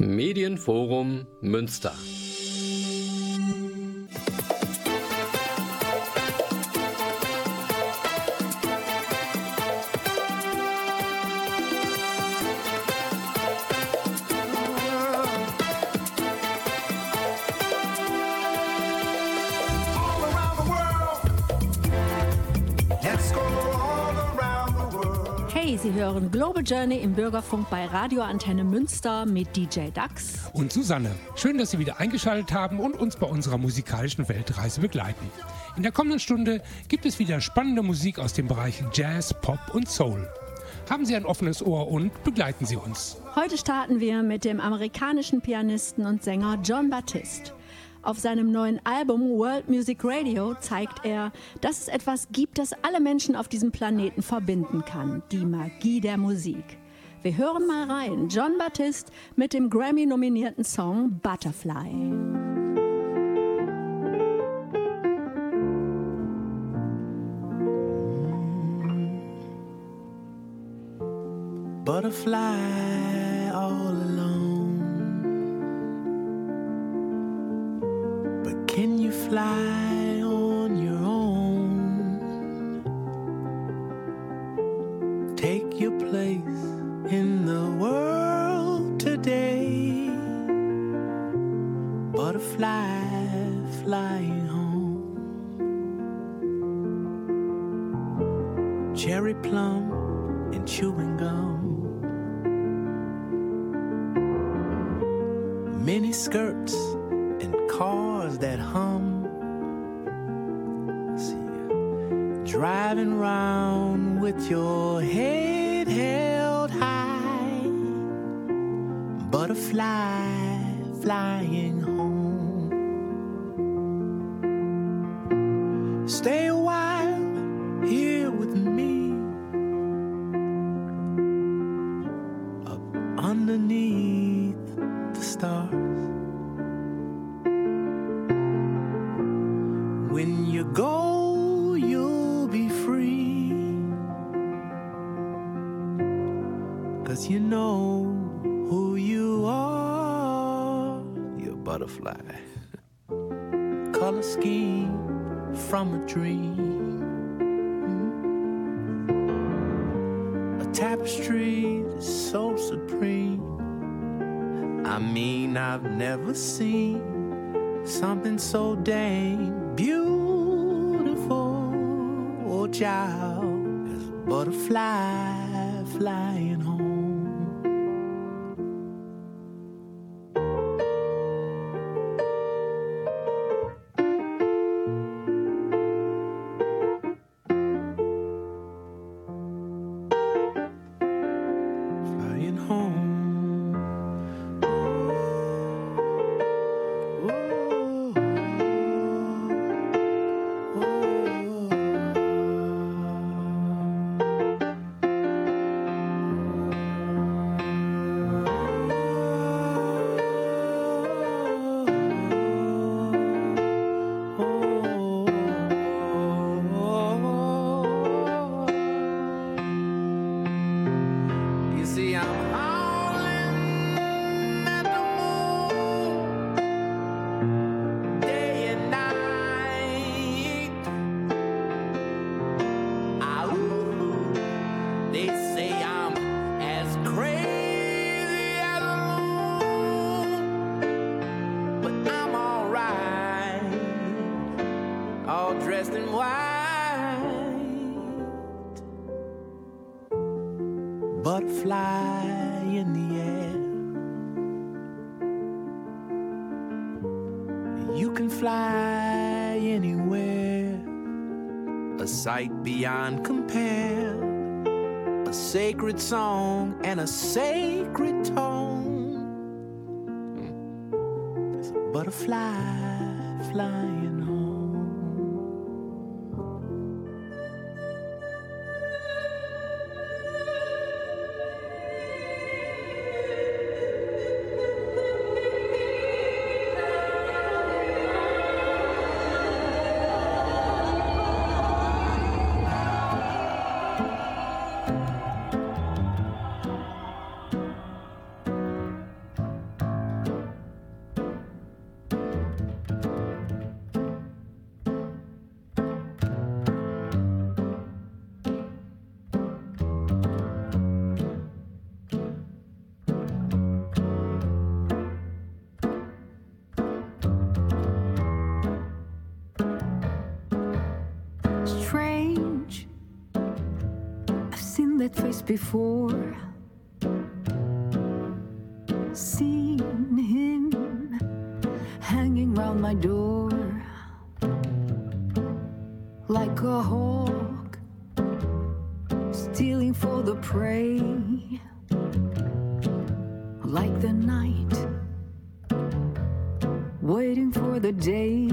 Medienforum Münster. Hören Global Journey im Bürgerfunk bei Radioantenne Münster mit DJ Dax. Und Susanne. Schön, dass Sie wieder eingeschaltet haben und uns bei unserer musikalischen Weltreise begleiten. In der kommenden Stunde gibt es wieder spannende Musik aus den Bereichen Jazz, Pop und Soul. Haben Sie ein offenes Ohr und begleiten Sie uns. Heute starten wir mit dem amerikanischen Pianisten und Sänger John Baptiste. Auf seinem neuen Album World Music Radio zeigt er, dass es etwas gibt, das alle Menschen auf diesem Planeten verbinden kann. Die Magie der Musik. Wir hören mal rein. John Baptiste mit dem Grammy-nominierten Song Butterfly. butterfly fly on your own? Take your place in the world today. Butterfly flying home. Cherry plum and chewing gum. mini skirts and cars that hum. Driving round with your head held high, butterfly flying a sight beyond compare, a sacred song and a sacred tone. There's a butterfly flying before. Seen him hanging round my door like a hawk stealing for the prey, like the night waiting for the day.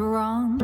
And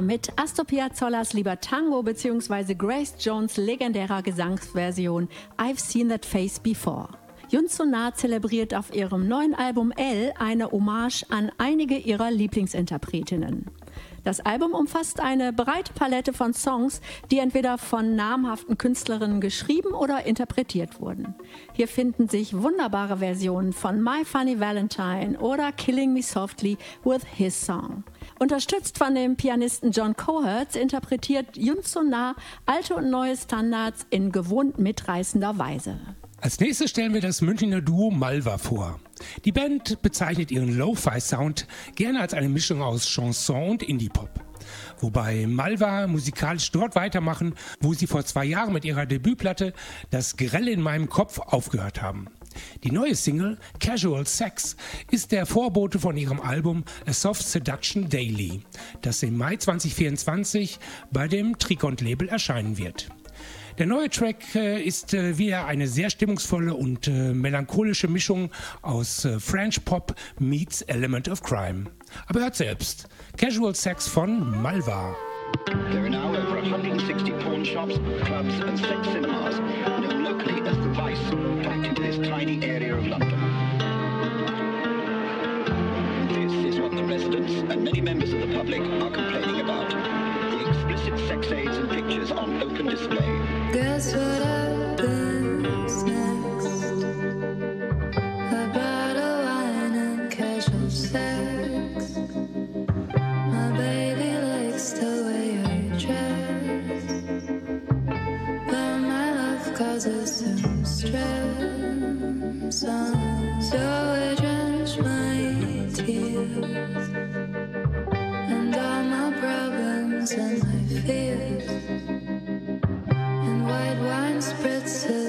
Mit Astor Piazzollers Lieber Tango bzw. Grace Jones legendärer Gesangsversion I've Seen That Face Before. Yun Sunar zelebriert auf ihrem neuen Album L eine Hommage an einige ihrer Lieblingsinterpretinnen. Das Album umfasst eine breite Palette von Songs, die entweder von namhaften Künstlerinnen geschrieben oder interpretiert wurden. Hier finden sich wunderbare Versionen von My Funny Valentine oder Killing Me Softly with His Song. Unterstützt von dem Pianisten John Cohertz interpretiert Yun Sonar alte und neue Standards in gewohnt mitreißender Weise. Als nächstes stellen wir das Münchner Duo Malva vor. Die Band bezeichnet ihren Lo-Fi-Sound gerne als eine Mischung aus Chanson und Indie-Pop. Wobei Malva musikalisch dort weitermachen, wo sie vor zwei Jahren mit ihrer Debütplatte Das Grelle in meinem Kopf aufgehört haben. Die neue Single Casual Sex ist der Vorbote von ihrem Album A Soft Seduction Daily, das im Mai 2024 bei dem Tricont-Label erscheinen wird. Der neue Track äh, ist äh, wieder eine sehr stimmungsvolle und äh, melancholische Mischung aus French Pop meets Element of Crime. Aber hört selbst. Casual Sex von Malva. There are now over 160 pawn shops, clubs, and sex cinemas, known locally as the Vice, packed into this tiny area of London. This is what the residents and many members of the public are complaining about. Explicit sex aids and pictures on open display. Guess what happens next? A bottle of wine and casual sex. My baby likes the way I dress, but my love causes some stress. So I drench my tears spreads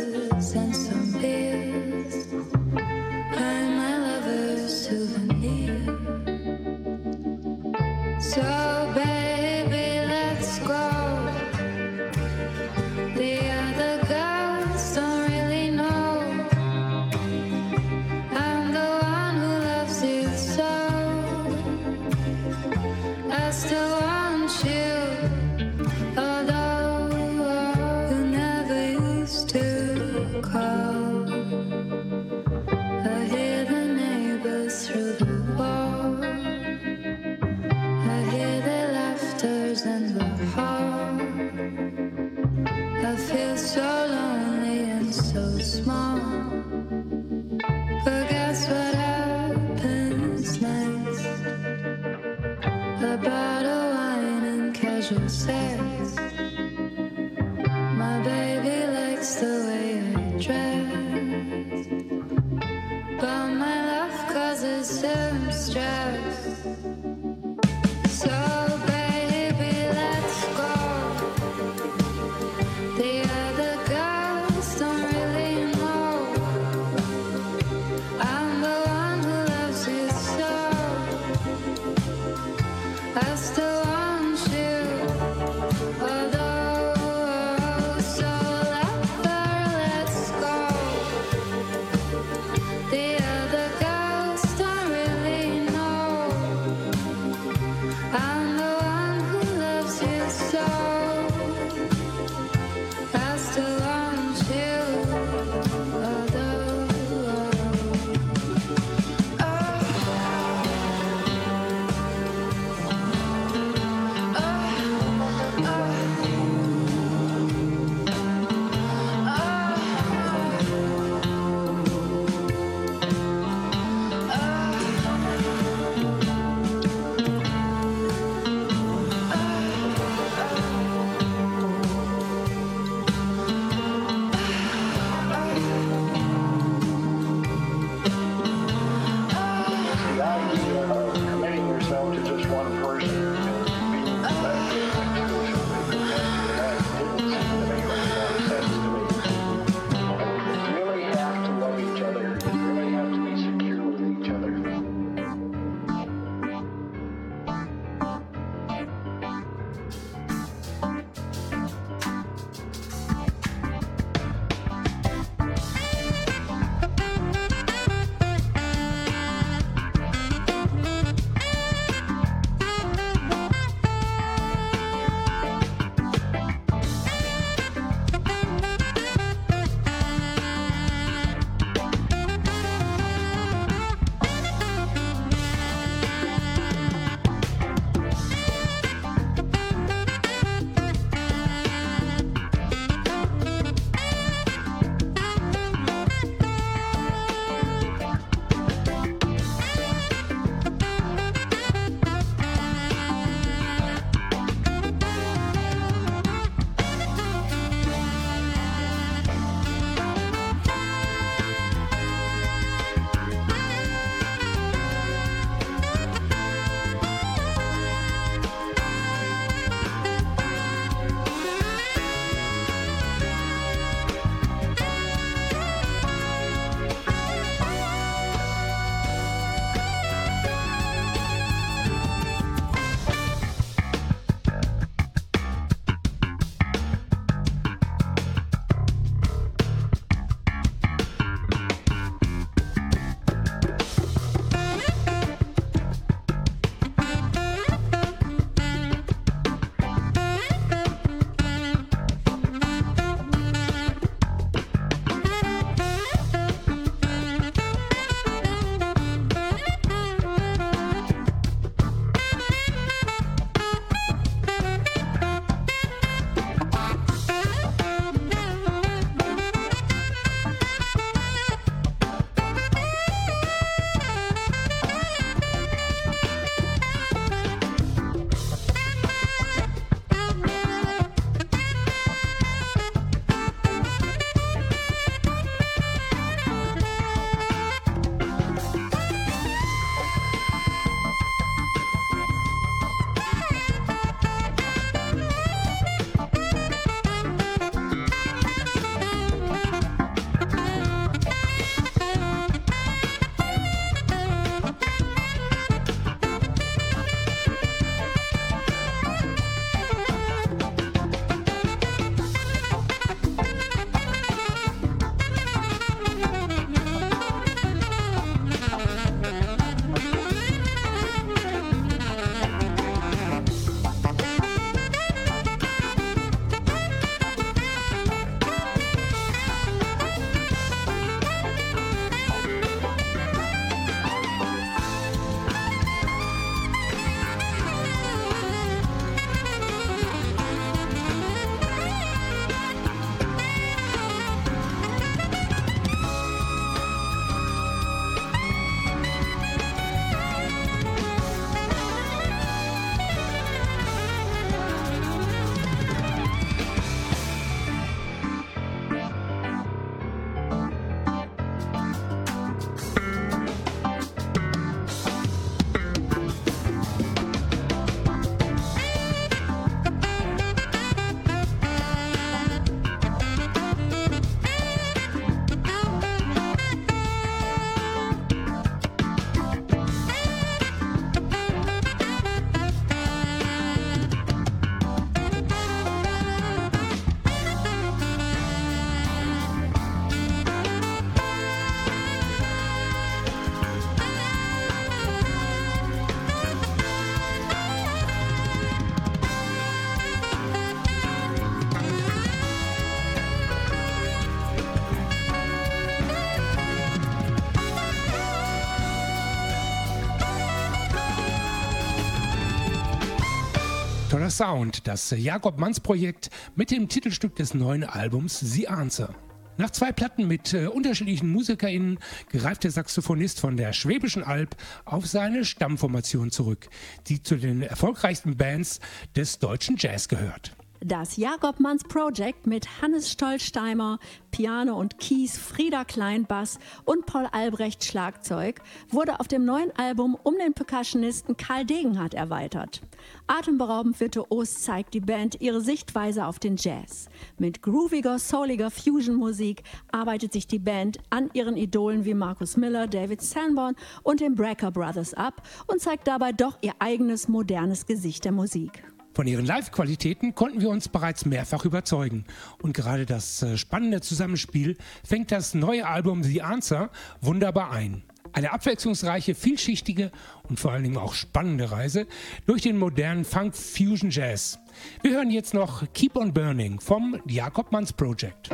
Sound, das Jakob Manns Projekt mit dem Titelstück des neuen Albums The Answer. Nach zwei Platten mit äh, unterschiedlichen MusikerInnen greift der Saxophonist von der Schwäbischen Alb auf seine Stammformation zurück, die zu den erfolgreichsten Bands des deutschen Jazz gehört. Das Jakob Manns Project mit Hannes Stolzsteimer, Piano und Keys, Frieda Klein Bass und Paul Albrecht Schlagzeug wurde auf dem neuen Album um den Percussionisten Karl Degenhardt erweitert. Atemberaubend virtuos zeigt die Band ihre Sichtweise auf den Jazz. Mit grooviger, souliger Fusion-Musik arbeitet sich die Band an ihren Idolen wie Marcus Miller, David Sanborn und den Brecker Brothers ab und zeigt dabei doch ihr eigenes modernes Gesicht der Musik. Von ihren Live-Qualitäten konnten wir uns bereits mehrfach überzeugen. Und gerade das äh, spannende Zusammenspiel fängt das neue Album The Answer wunderbar ein. Eine abwechslungsreiche, vielschichtige und vor allen Dingen auch spannende Reise durch den modernen Funk Fusion Jazz. Wir hören jetzt noch Keep on Burning vom Jakob Manns Project.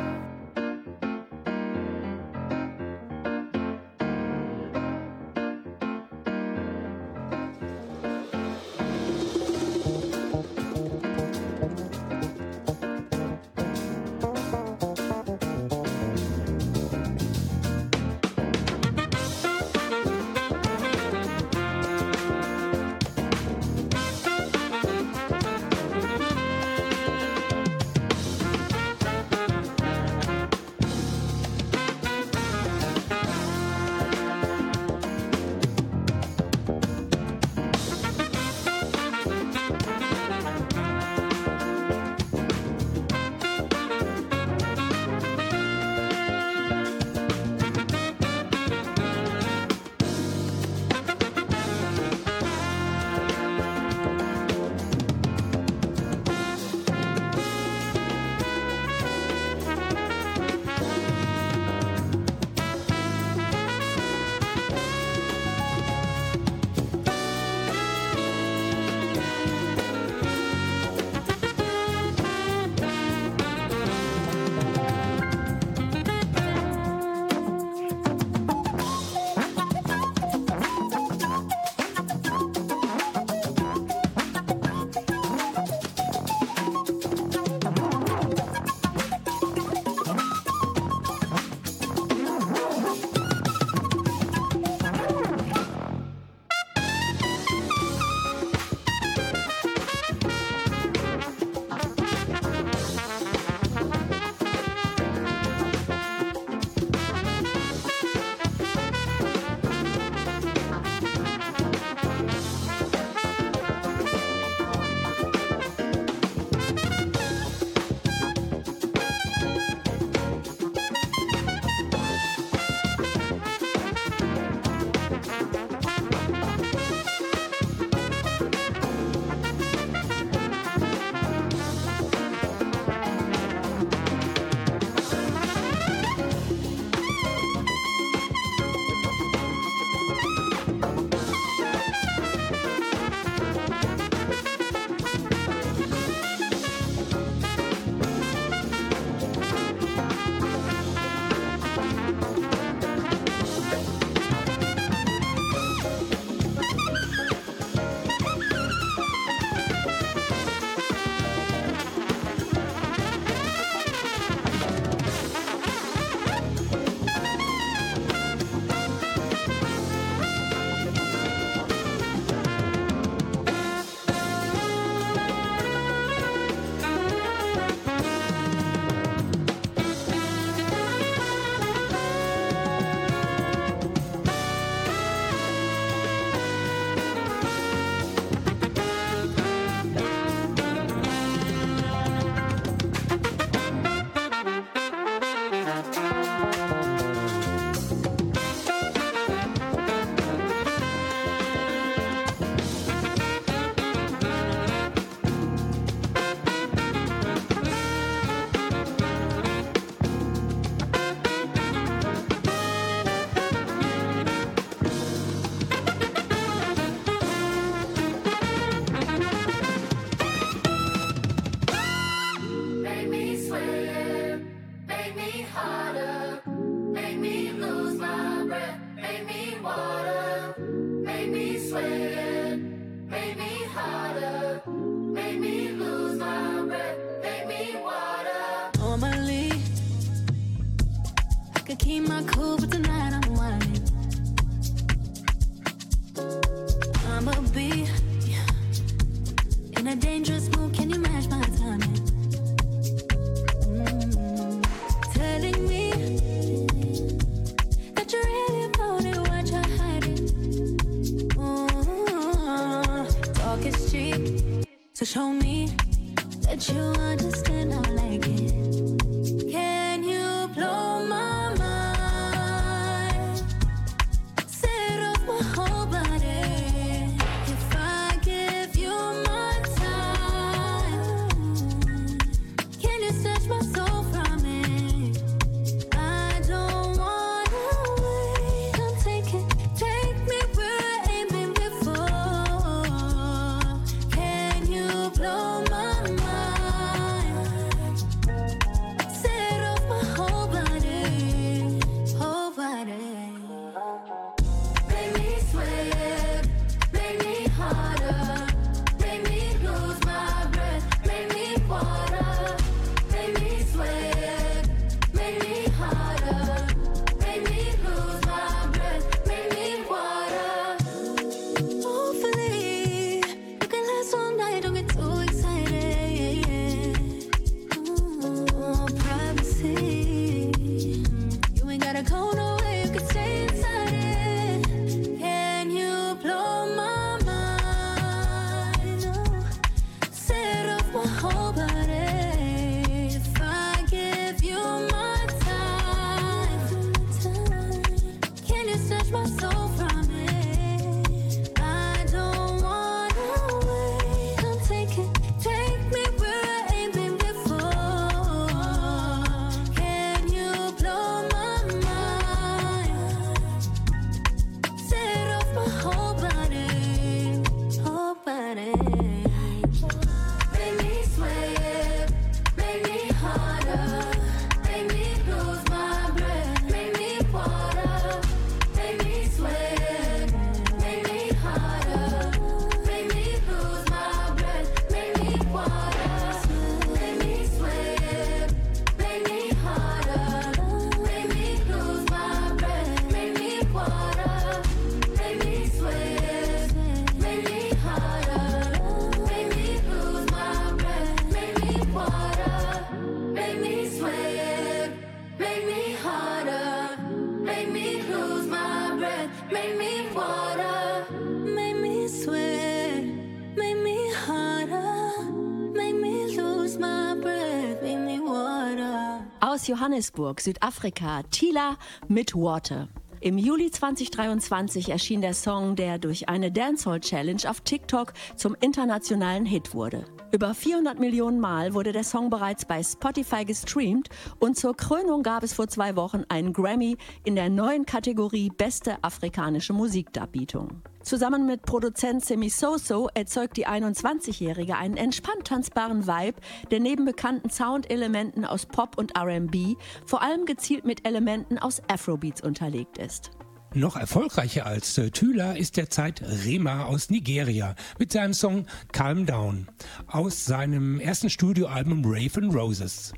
Johannesburg, Südafrika, Tila mit Water. Im Juli 2023 erschien der Song, der durch eine Dancehall Challenge auf TikTok zum internationalen Hit wurde. Über 400 Millionen Mal wurde der Song bereits bei Spotify gestreamt und zur Krönung gab es vor zwei Wochen einen Grammy in der neuen Kategorie Beste afrikanische Musikdarbietung. Zusammen mit Produzent Semi Soso erzeugt die 21-Jährige einen entspannt tanzbaren Vibe, der neben bekannten Soundelementen aus Pop und R&B vor allem gezielt mit Elementen aus Afrobeats unterlegt ist. Noch erfolgreicher als äh, Tüla ist derzeit Rema aus Nigeria mit seinem Song Calm Down aus seinem ersten Studioalbum Raven Roses.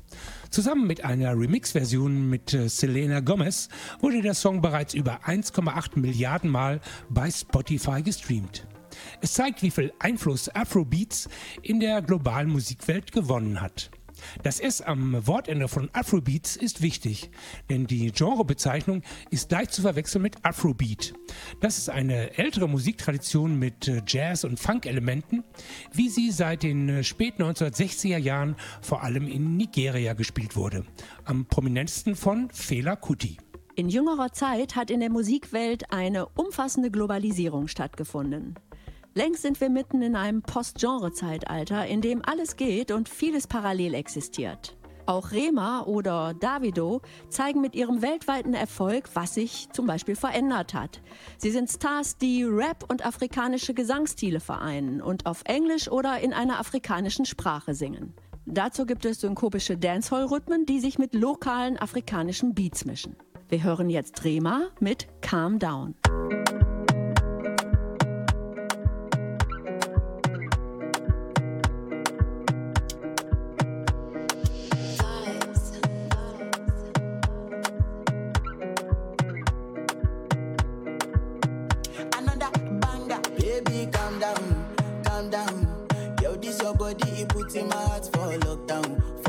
Zusammen mit einer Remix-Version mit äh, Selena Gomez wurde der Song bereits über 1,8 Milliarden Mal bei Spotify gestreamt. Es zeigt, wie viel Einfluss Afrobeats in der globalen Musikwelt gewonnen hat. Das S am Wortende von Afrobeats ist wichtig, denn die Genrebezeichnung ist leicht zu verwechseln mit Afrobeat. Das ist eine ältere Musiktradition mit äh, Jazz- und Funk-Elementen, wie sie seit den äh, späten 1960er Jahren vor allem in Nigeria gespielt wurde. Am prominentesten von Fela Kuti. In jüngerer Zeit hat in der Musikwelt eine umfassende Globalisierung stattgefunden. Längst sind wir mitten in einem Post-Genre-Zeitalter, in dem alles geht und vieles parallel existiert. Auch Rema oder Davido zeigen mit ihrem weltweiten Erfolg, was sich zum Beispiel verändert hat. Sie sind Stars, die Rap und afrikanische Gesangsstile vereinen und auf Englisch oder in einer afrikanischen Sprache singen. Dazu gibt es synkopische Dancehall-Rhythmen, die sich mit lokalen afrikanischen Beats mischen. Wir hören jetzt Rema mit Calm Down. See my heart for lockdown.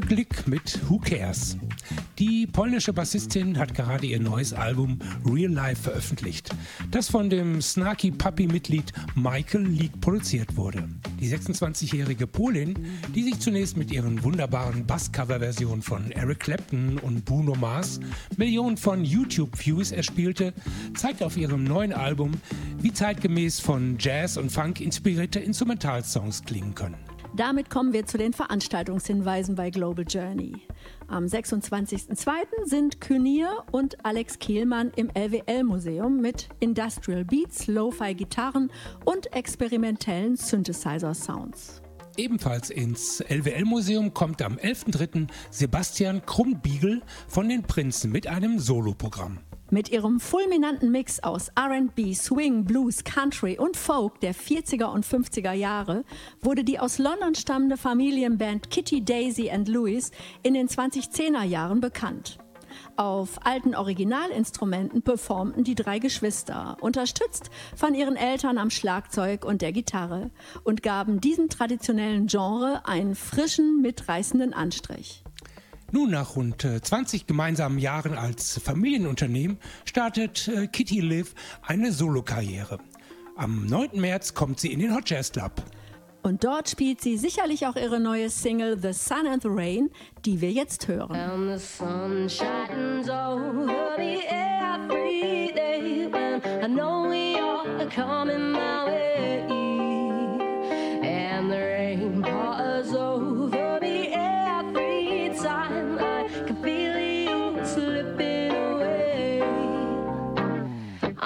Glick mit Who Cares. Die polnische Bassistin hat gerade ihr neues Album Real Life veröffentlicht, das von dem Snarky Puppy-Mitglied Michael Leak produziert wurde. Die 26-jährige Polin, die sich zunächst mit ihren wunderbaren Bass-Cover-Versionen von Eric Clapton und Bruno Mars Millionen von YouTube-Views erspielte, zeigt auf ihrem neuen Album, wie zeitgemäß von Jazz und Funk inspirierte Instrumentalsongs klingen können. Damit kommen wir zu den Veranstaltungshinweisen bei Global Journey. Am 26.02. sind Kynier und Alex Kehlmann im LWL-Museum mit Industrial Beats, Lo-Fi-Gitarren und experimentellen Synthesizer-Sounds. Ebenfalls ins LWL-Museum kommt am 11.03. Sebastian Krumbiegel von den Prinzen mit einem Soloprogramm. Mit ihrem fulminanten Mix aus RB, Swing, Blues, Country und Folk der 40er und 50er Jahre wurde die aus London stammende Familienband Kitty, Daisy and Louis in den 2010er Jahren bekannt. Auf alten Originalinstrumenten performten die drei Geschwister, unterstützt von ihren Eltern am Schlagzeug und der Gitarre, und gaben diesem traditionellen Genre einen frischen, mitreißenden Anstrich. Nun, nach rund äh, 20 gemeinsamen Jahren als Familienunternehmen startet äh, Kitty Liv eine Solokarriere. Am 9. März kommt sie in den Hot Jazz Club. Und dort spielt sie sicherlich auch ihre neue Single The Sun and the Rain, die wir jetzt hören. And the sun shines over me every day when I know you're coming my way. And the rain pours over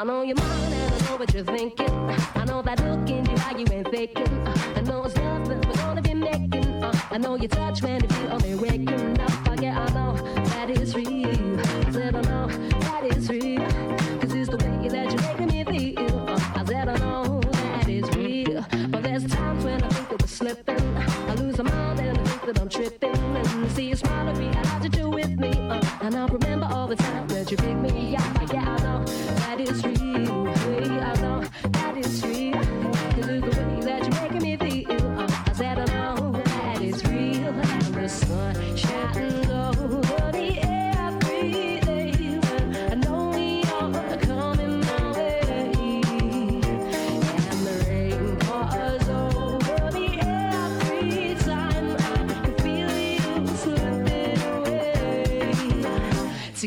I know you're mine and I know what you're thinking. I know that look in your eye you ain't faking. I know it's nothing we're gonna be making. Uh, I know your touch when you feel me waking up. Uh, yeah, I know that is real. I said I know that is real. Cause it's the way that you're making me feel. I said I know that is real. But there's times when I think that we're slipping. I lose my mind and I think that I'm tripping. And see you smile and realize that you're with me. Uh, and I'll remember all the time that you pick me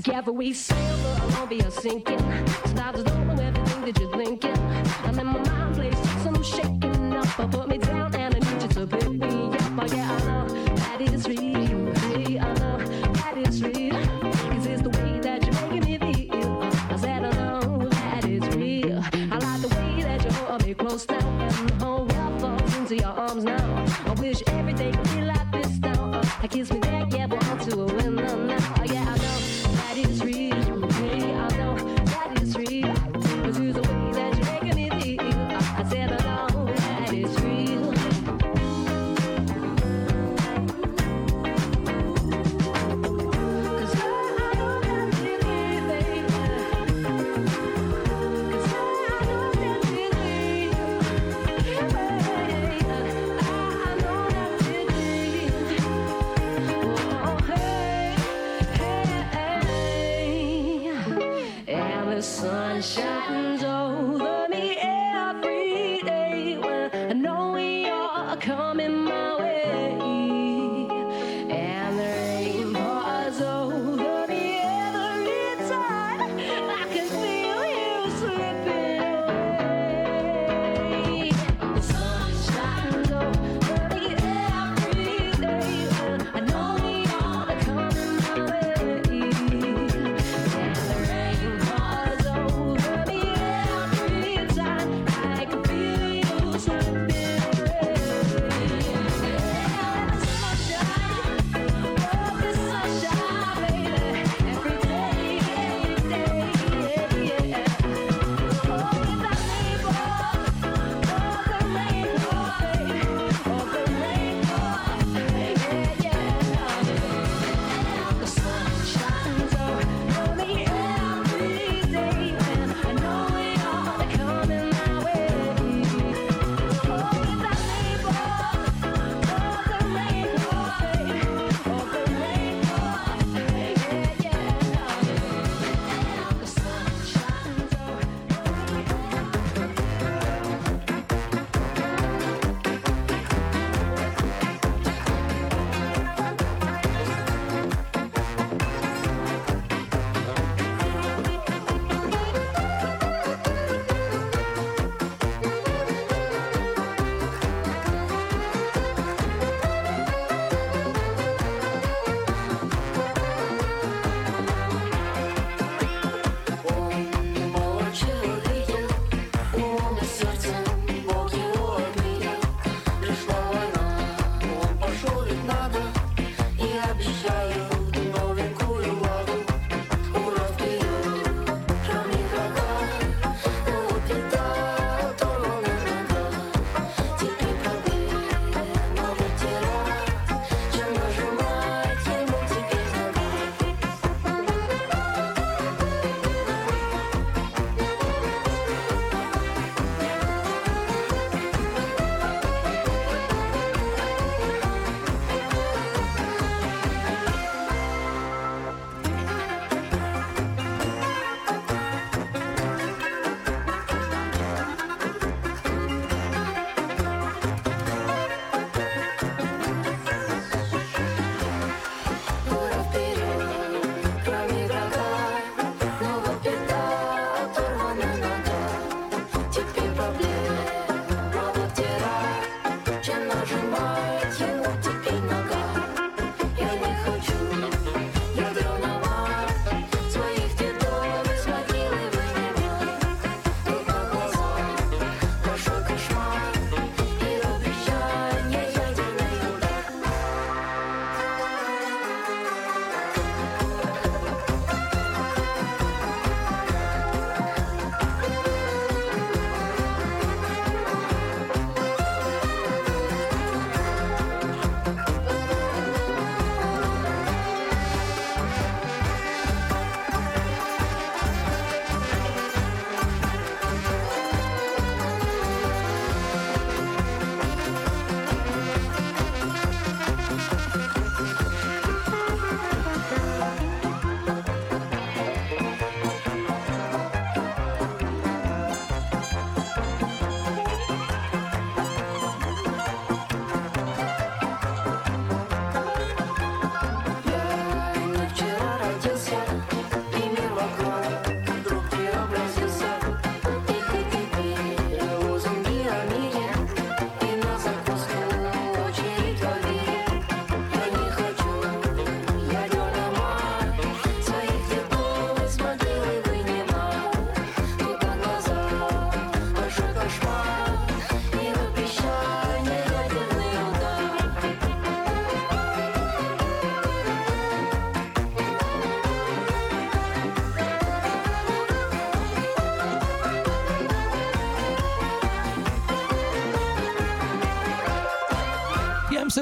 Together we sail, but I won't be a sinking. I don't know everything that you're thinking. I'm in my mind place, so I'm shaking up. I put me down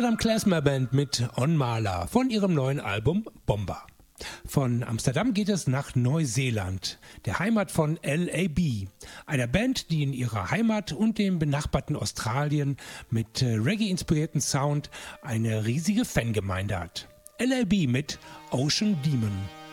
Amsterdam Klezmer Band mit On Maler von ihrem neuen Album Bomber. Von Amsterdam geht es nach Neuseeland, der Heimat von LAB, einer Band, die in ihrer Heimat und dem benachbarten Australien mit äh, Reggae-inspirierten Sound eine riesige Fangemeinde hat. LAB mit Ocean Demon.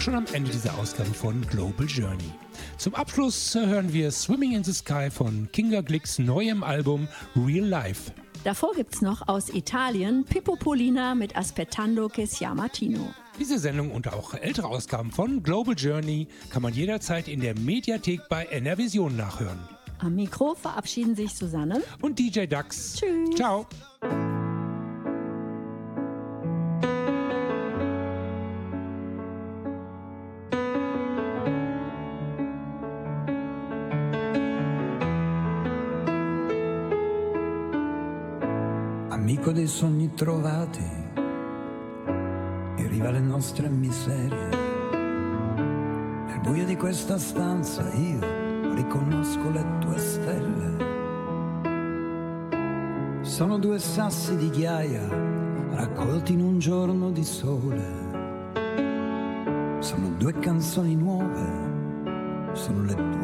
Auch schon am Ende dieser Ausgabe von Global Journey. Zum Abschluss hören wir Swimming in the Sky von Kinga Glicks neuem Album Real Life. Davor gibt's noch aus Italien Pippo Polina mit Aspettando che sia Martino. Diese Sendung und auch ältere Ausgaben von Global Journey kann man jederzeit in der Mediathek bei NRVision nachhören. Am Mikro verabschieden sich Susanne. Und DJ Dax. Tschüss. Ciao. Amico dei sogni trovati, in riva alle nostre miserie. Nel buio di questa stanza io riconosco le tue stelle. Sono due sassi di ghiaia raccolti in un giorno di sole. Sono due canzoni nuove, sono le tue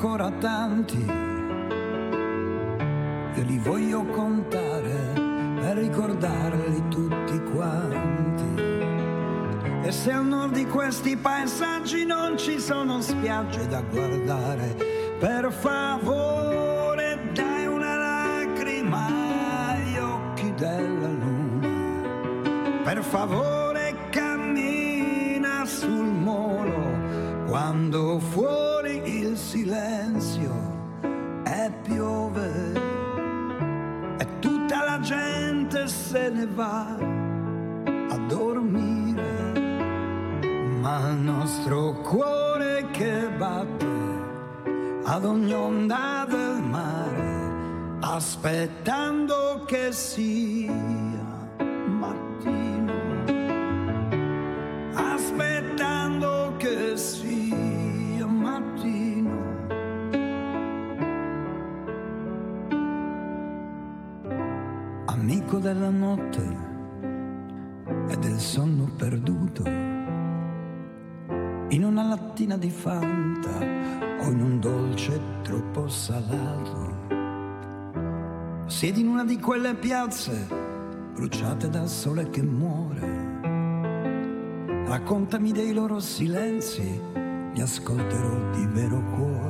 ancora tanti. Io li voglio contare per ricordarli tutti quanti. E se al nord di questi paesaggi non ci sono spiagge da guardare, per favore aspettando che sia mattino, aspettando che sia mattino. Amico della notte e del sonno perduto, in una lattina di fanta o in un dolce troppo salato Siedi in una di quelle piazze bruciate dal sole che muore. Raccontami dei loro silenzi, li ascolterò di vero cuore.